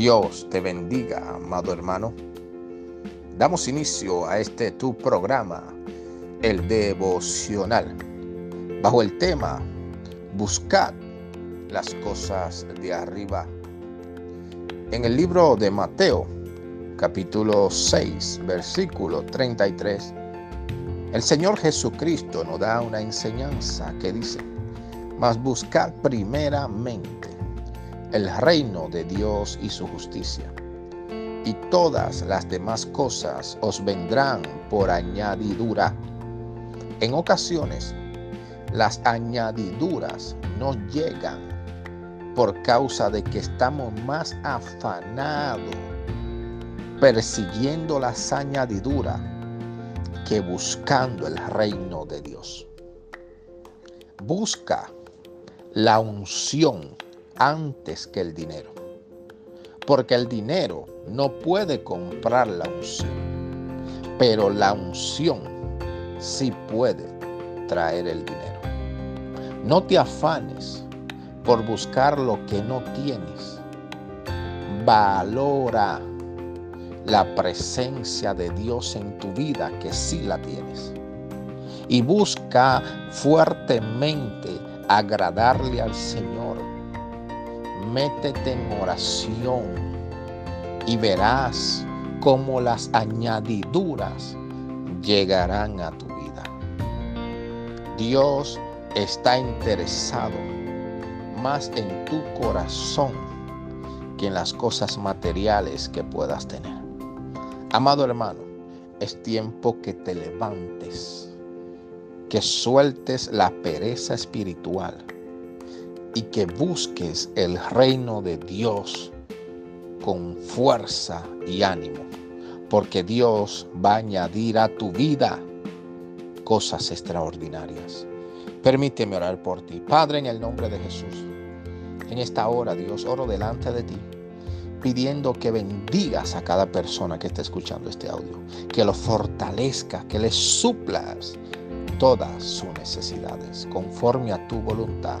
Dios te bendiga, amado hermano. Damos inicio a este tu programa, el devocional, bajo el tema Buscad las cosas de arriba. En el libro de Mateo, capítulo 6, versículo 33, el Señor Jesucristo nos da una enseñanza que dice, mas buscad primeramente el reino de Dios y su justicia. Y todas las demás cosas os vendrán por añadidura. En ocasiones, las añadiduras no llegan por causa de que estamos más afanados persiguiendo las añadiduras que buscando el reino de Dios. Busca la unción antes que el dinero. Porque el dinero no puede comprar la unción, pero la unción sí puede traer el dinero. No te afanes por buscar lo que no tienes. Valora la presencia de Dios en tu vida que sí la tienes. Y busca fuertemente agradarle al Señor métete en oración y verás cómo las añadiduras llegarán a tu vida. Dios está interesado más en tu corazón que en las cosas materiales que puedas tener. Amado hermano, es tiempo que te levantes, que sueltes la pereza espiritual y que busques el reino de Dios con fuerza y ánimo, porque Dios va a añadir a tu vida cosas extraordinarias. Permíteme orar por ti. Padre, en el nombre de Jesús, en esta hora, Dios, oro delante de ti, pidiendo que bendigas a cada persona que esté escuchando este audio, que lo fortalezca, que le suplas todas sus necesidades conforme a tu voluntad